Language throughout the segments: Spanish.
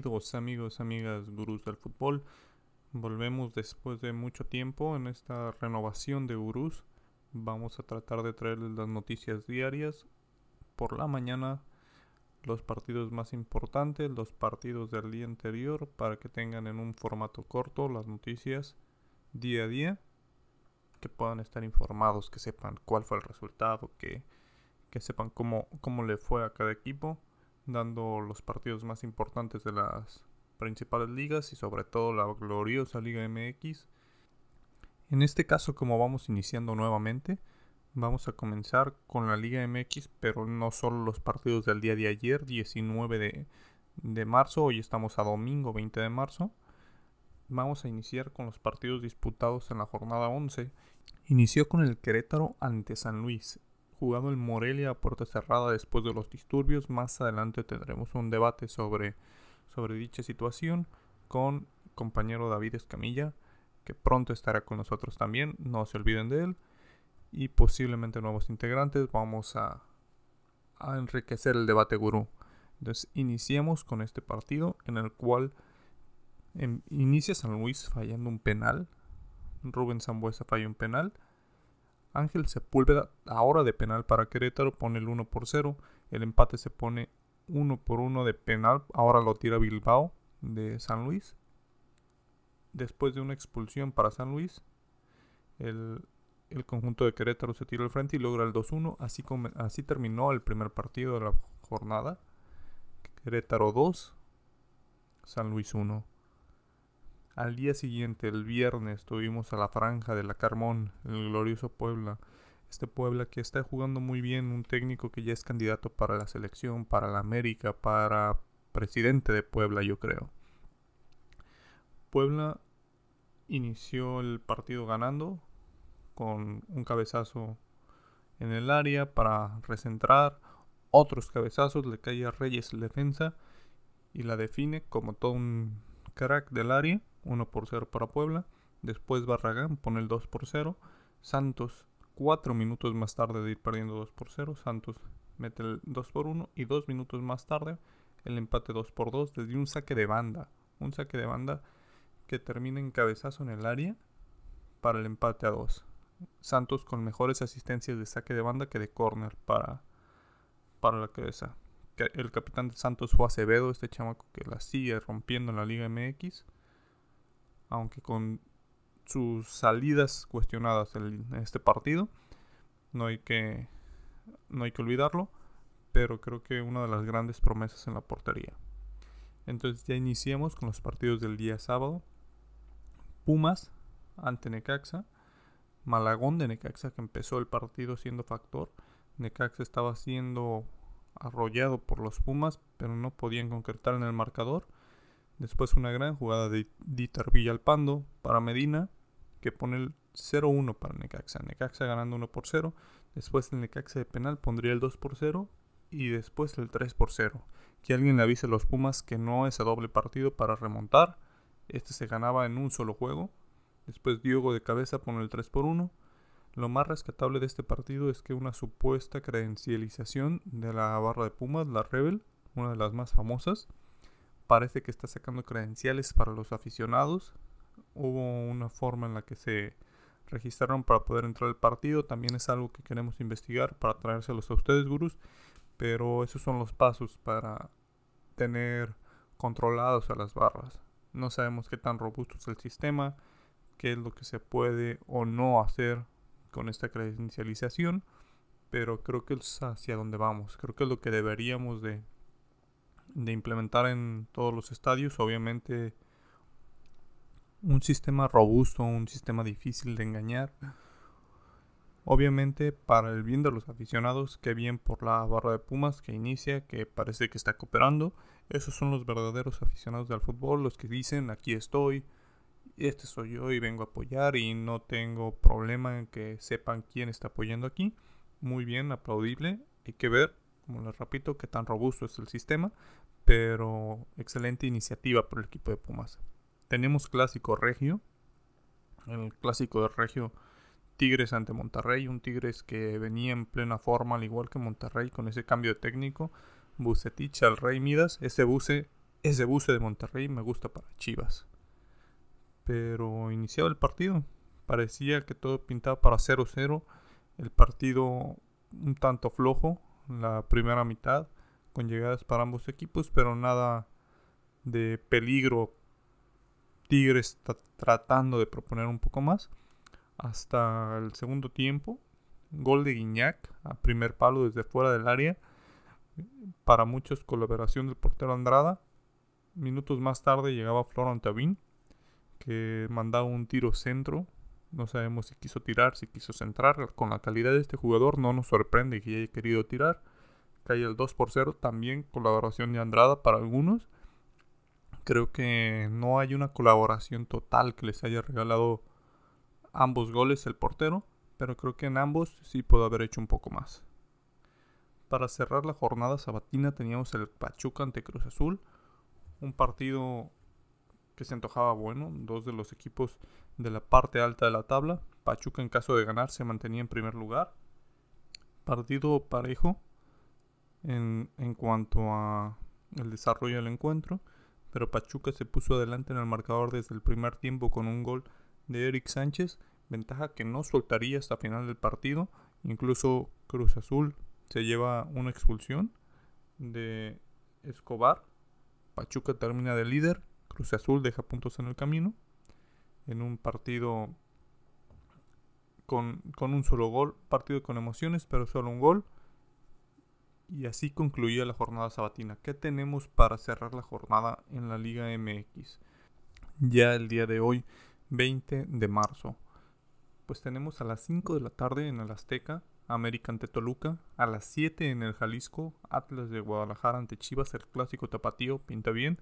Amigos, amigas, gurús del fútbol. Volvemos después de mucho tiempo en esta renovación de gurús. Vamos a tratar de traerles las noticias diarias. Por la mañana los partidos más importantes, los partidos del día anterior, para que tengan en un formato corto las noticias día a día. Que puedan estar informados, que sepan cuál fue el resultado, que, que sepan cómo, cómo le fue a cada equipo dando los partidos más importantes de las principales ligas y sobre todo la gloriosa Liga MX. En este caso, como vamos iniciando nuevamente, vamos a comenzar con la Liga MX, pero no solo los partidos del día de ayer, 19 de, de marzo, hoy estamos a domingo 20 de marzo. Vamos a iniciar con los partidos disputados en la jornada 11. Inició con el Querétaro ante San Luis, jugado en Morelia a puerta cerrada después de los disturbios. Más adelante tendremos un debate sobre, sobre dicha situación con compañero David Escamilla, que pronto estará con nosotros también. No se olviden de él. Y posiblemente nuevos integrantes. Vamos a, a enriquecer el debate gurú. Entonces iniciamos con este partido en el cual em, inicia San Luis fallando un penal. Rubén Zambuesa falla un penal Ángel Sepúlveda, ahora de penal para Querétaro, pone el 1 por 0. El empate se pone 1 por 1 de penal. Ahora lo tira Bilbao de San Luis. Después de una expulsión para San Luis, el, conjunto de Querétaro se tira al frente y logra el 2-1. Así, así terminó el primer partido de la jornada. Querétaro 2, San Luis 1. Al día siguiente, el viernes, tuvimos a la franja de la Carmón, el glorioso Puebla. Este Puebla que está jugando muy bien, un técnico que ya es candidato para la selección, para la América, para presidente de Puebla, yo creo. Puebla inició el partido ganando con un cabezazo en el área para recentrar, otros cabezazos, le cae a Reyes la defensa y la define como todo un crack del área 1 por 0 para Puebla. Después Barragán pone el 2 por 0. Santos, 4 minutos más tarde de ir perdiendo 2 por 0. Santos mete el 2 por 1. Y 2 minutos más tarde el empate 2 por 2 desde un saque de banda. Un saque de banda que termina en cabezazo en el área para el empate a 2. Santos con mejores asistencias de saque de banda que de córner para, para la cabeza. El capitán de Santos fue Acevedo, este chamaco que la sigue rompiendo en la Liga MX aunque con sus salidas cuestionadas en este partido. No hay que no hay que olvidarlo, pero creo que una de las grandes promesas en la portería. Entonces ya iniciamos con los partidos del día sábado. Pumas ante Necaxa. Malagón de Necaxa que empezó el partido siendo factor. Necaxa estaba siendo arrollado por los Pumas, pero no podían concretar en el marcador. Después una gran jugada de Dieter Villalpando para Medina, que pone el 0-1 para Necaxa. Necaxa ganando 1 por 0. Después el Necaxa de penal pondría el 2 por 0. Y después el 3 por 0. Que alguien le avise a los Pumas que no es a doble partido para remontar. Este se ganaba en un solo juego. Después Diego de cabeza pone el 3 por 1. Lo más rescatable de este partido es que una supuesta credencialización de la barra de Pumas, la Rebel, una de las más famosas, parece que está sacando credenciales para los aficionados. Hubo una forma en la que se registraron para poder entrar al partido. También es algo que queremos investigar para traérselos a ustedes, gurús. Pero esos son los pasos para tener controlados a las barras. No sabemos qué tan robusto es el sistema, qué es lo que se puede o no hacer con esta credencialización. Pero creo que es hacia donde vamos. Creo que es lo que deberíamos de de implementar en todos los estadios. Obviamente un sistema robusto, un sistema difícil de engañar. Obviamente para el bien de los aficionados, que bien por la barra de Pumas que inicia, que parece que está cooperando. Esos son los verdaderos aficionados del fútbol, los que dicen aquí estoy, este soy yo y vengo a apoyar y no tengo problema en que sepan quién está apoyando aquí. Muy bien, aplaudible. Hay que ver como les repito, qué tan robusto es el sistema, pero excelente iniciativa por el equipo de Pumas. Tenemos clásico regio, el clásico de regio Tigres ante Monterrey, un Tigres que venía en plena forma al igual que Monterrey con ese cambio de técnico, Bucetich al Rey Midas, ese Buce ese buce de Monterrey me gusta para Chivas. Pero iniciaba el partido. Parecía que todo pintaba para 0-0. El partido un tanto flojo. La primera mitad. Con llegadas para ambos equipos. Pero nada de peligro. Tigres está tratando de proponer un poco más. Hasta el segundo tiempo. Gol de Guiñac a primer palo desde fuera del área. Para muchos colaboración del portero Andrada. Minutos más tarde llegaba Florent Tavin, que mandaba un tiro centro. No sabemos si quiso tirar, si quiso centrar. Con la calidad de este jugador no nos sorprende que haya querido tirar. Cae el 2 por 0. También colaboración de Andrada para algunos. Creo que no hay una colaboración total que les haya regalado ambos goles el portero pero creo que en ambos sí puedo haber hecho un poco más. Para cerrar la jornada sabatina teníamos el Pachuca ante Cruz Azul, un partido que se antojaba bueno, dos de los equipos de la parte alta de la tabla. Pachuca en caso de ganar se mantenía en primer lugar. Partido parejo en, en cuanto a el desarrollo del encuentro, pero Pachuca se puso adelante en el marcador desde el primer tiempo con un gol de Eric Sánchez ventaja que no soltaría hasta final del partido. Incluso Cruz Azul se lleva una expulsión de Escobar. Pachuca termina de líder. Cruz Azul deja puntos en el camino. En un partido con, con un solo gol. Partido con emociones, pero solo un gol. Y así concluía la jornada sabatina. ¿Qué tenemos para cerrar la jornada en la Liga MX? Ya el día de hoy, 20 de marzo pues tenemos a las 5 de la tarde en el Azteca, América ante Toluca, a las 7 en el Jalisco, Atlas de Guadalajara ante Chivas, el clásico tapatío, pinta bien.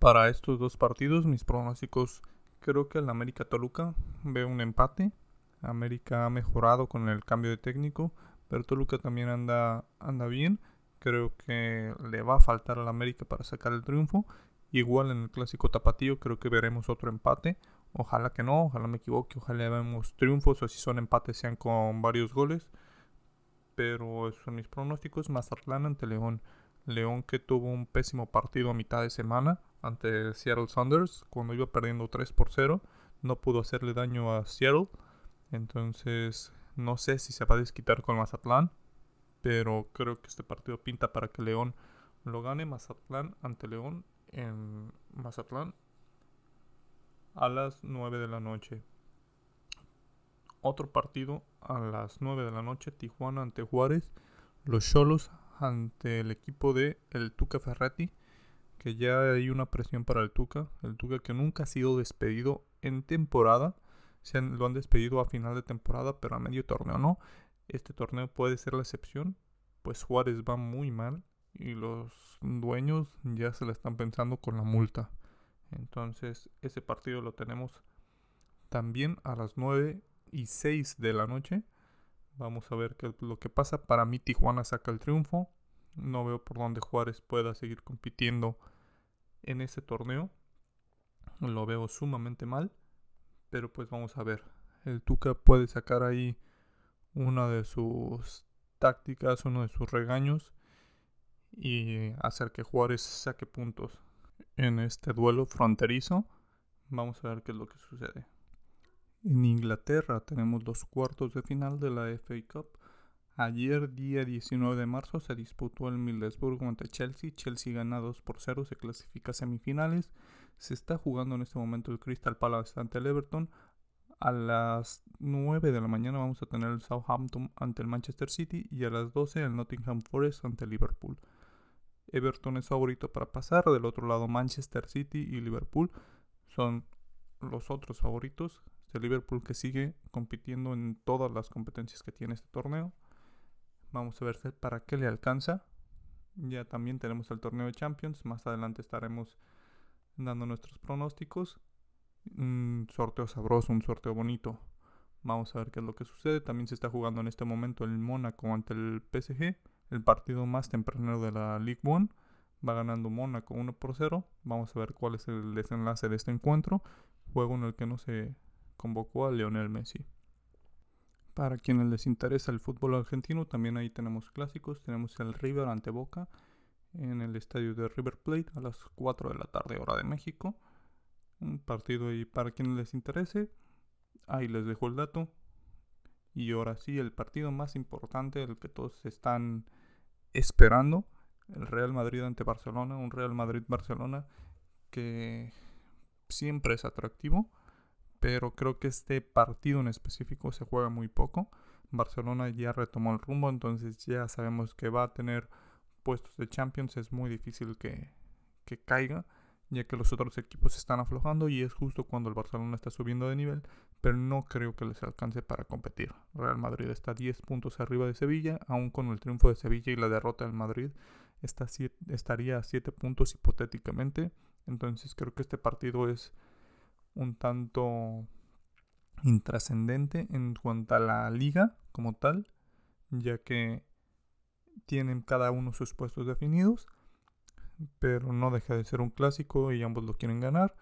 Para estos dos partidos, mis pronósticos, creo que el América Toluca ve un empate. América ha mejorado con el cambio de técnico, pero Toluca también anda, anda bien. Creo que le va a faltar al América para sacar el triunfo. Igual en el clásico tapatío creo que veremos otro empate Ojalá que no, ojalá me equivoque, ojalá veamos triunfos o si son empates sean con varios goles. Pero esos son mis pronósticos. Mazatlán ante León. León que tuvo un pésimo partido a mitad de semana ante Seattle Saunders cuando iba perdiendo 3 por 0. No pudo hacerle daño a Seattle. Entonces no sé si se va a desquitar con Mazatlán. Pero creo que este partido pinta para que León lo gane. Mazatlán ante León en Mazatlán a las 9 de la noche. Otro partido a las 9 de la noche, Tijuana ante Juárez, los Cholos ante el equipo de el Tuca Ferretti, que ya hay una presión para el Tuca, el Tuca que nunca ha sido despedido en temporada, se lo han despedido a final de temporada, pero a medio torneo no. Este torneo puede ser la excepción, pues Juárez va muy mal y los dueños ya se la están pensando con la multa. Entonces ese partido lo tenemos también a las 9 y 6 de la noche. Vamos a ver qué lo que pasa. Para mí Tijuana saca el triunfo. No veo por dónde Juárez pueda seguir compitiendo en ese torneo. Lo veo sumamente mal. Pero pues vamos a ver. El Tuca puede sacar ahí una de sus tácticas, uno de sus regaños. Y hacer que Juárez saque puntos en este duelo fronterizo. Vamos a ver qué es lo que sucede. En Inglaterra tenemos los cuartos de final de la FA Cup. Ayer, día 19 de marzo, se disputó el Middlesbrough ante Chelsea. Chelsea gana 2 por 0, se clasifica a semifinales. Se está jugando en este momento el Crystal Palace ante el Everton. A las 9 de la mañana vamos a tener el Southampton ante el Manchester City y a las 12 el Nottingham Forest ante el Liverpool. Everton es favorito para pasar. Del otro lado, Manchester City y Liverpool son los otros favoritos. El Liverpool que sigue compitiendo en todas las competencias que tiene este torneo. Vamos a ver para qué le alcanza. Ya también tenemos el torneo de Champions. Más adelante estaremos dando nuestros pronósticos. Un sorteo sabroso, un sorteo bonito. Vamos a ver qué es lo que sucede. También se está jugando en este momento el Mónaco ante el PSG el partido más temprano de la League One. Va ganando Mónaco 1 por 0. Vamos a ver cuál es el desenlace de este encuentro. Juego en el que no se convocó a Lionel Messi. Para quienes les interesa el fútbol argentino, también ahí tenemos clásicos. Tenemos el River ante Boca. en el estadio de River Plate a las 4 de la tarde hora de México. Un partido ahí para quienes les interese. Ahí les dejo el dato. Y ahora sí, el partido más importante, el que todos están esperando, el Real Madrid ante Barcelona, un Real Madrid-Barcelona que siempre es atractivo, pero creo que este partido en específico se juega muy poco. Barcelona ya retomó el rumbo, entonces ya sabemos que va a tener puestos de Champions, es muy difícil que, que caiga, ya que los otros equipos están aflojando y es justo cuando el Barcelona está subiendo de nivel, pero no creo que les alcance para competir. Real Madrid está 10 puntos arriba de Sevilla, aún con el triunfo de Sevilla y la derrota del Madrid, está estaría a 7 puntos hipotéticamente. Entonces creo que este partido es un tanto intrascendente en cuanto a la liga como tal, ya que tienen cada uno sus puestos definidos, pero no deja de ser un clásico y ambos lo quieren ganar.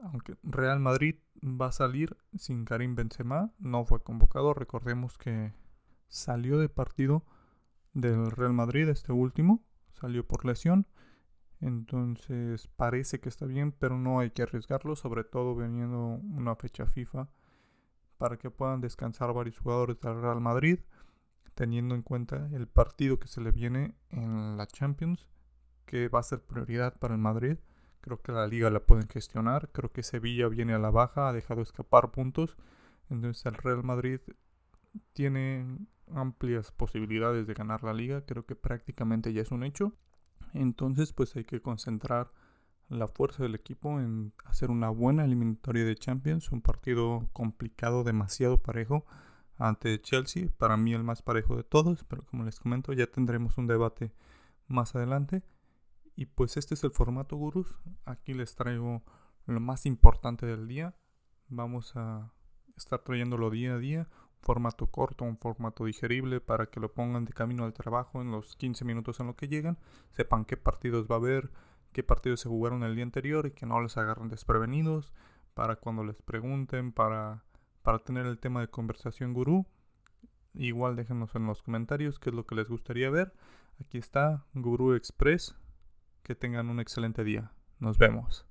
Aunque Real Madrid va a salir sin Karim Benzema, no fue convocado, recordemos que salió de partido del Real Madrid este último, salió por lesión entonces parece que está bien, pero no hay que arriesgarlo, sobre todo veniendo una fecha FIFA para que puedan descansar varios jugadores del Real Madrid, teniendo en cuenta el partido que se le viene en la Champions, que va a ser prioridad para el Madrid. Creo que la liga la pueden gestionar, creo que Sevilla viene a la baja, ha dejado escapar puntos, entonces el Real Madrid tiene amplias posibilidades de ganar la liga, creo que prácticamente ya es un hecho. Entonces pues hay que concentrar la fuerza del equipo en hacer una buena eliminatoria de Champions, un partido complicado, demasiado parejo ante Chelsea, para mí el más parejo de todos, pero como les comento ya tendremos un debate más adelante. Y pues este es el formato gurús, aquí les traigo lo más importante del día, vamos a estar trayéndolo día a día, formato corto, un formato digerible para que lo pongan de camino al trabajo en los 15 minutos en lo que llegan, sepan qué partidos va a haber, qué partidos se jugaron el día anterior y que no les agarren desprevenidos para cuando les pregunten, para, para tener el tema de conversación gurú. Igual déjenos en los comentarios qué es lo que les gustaría ver. Aquí está Gurú Express. Que tengan un excelente día. Nos vemos.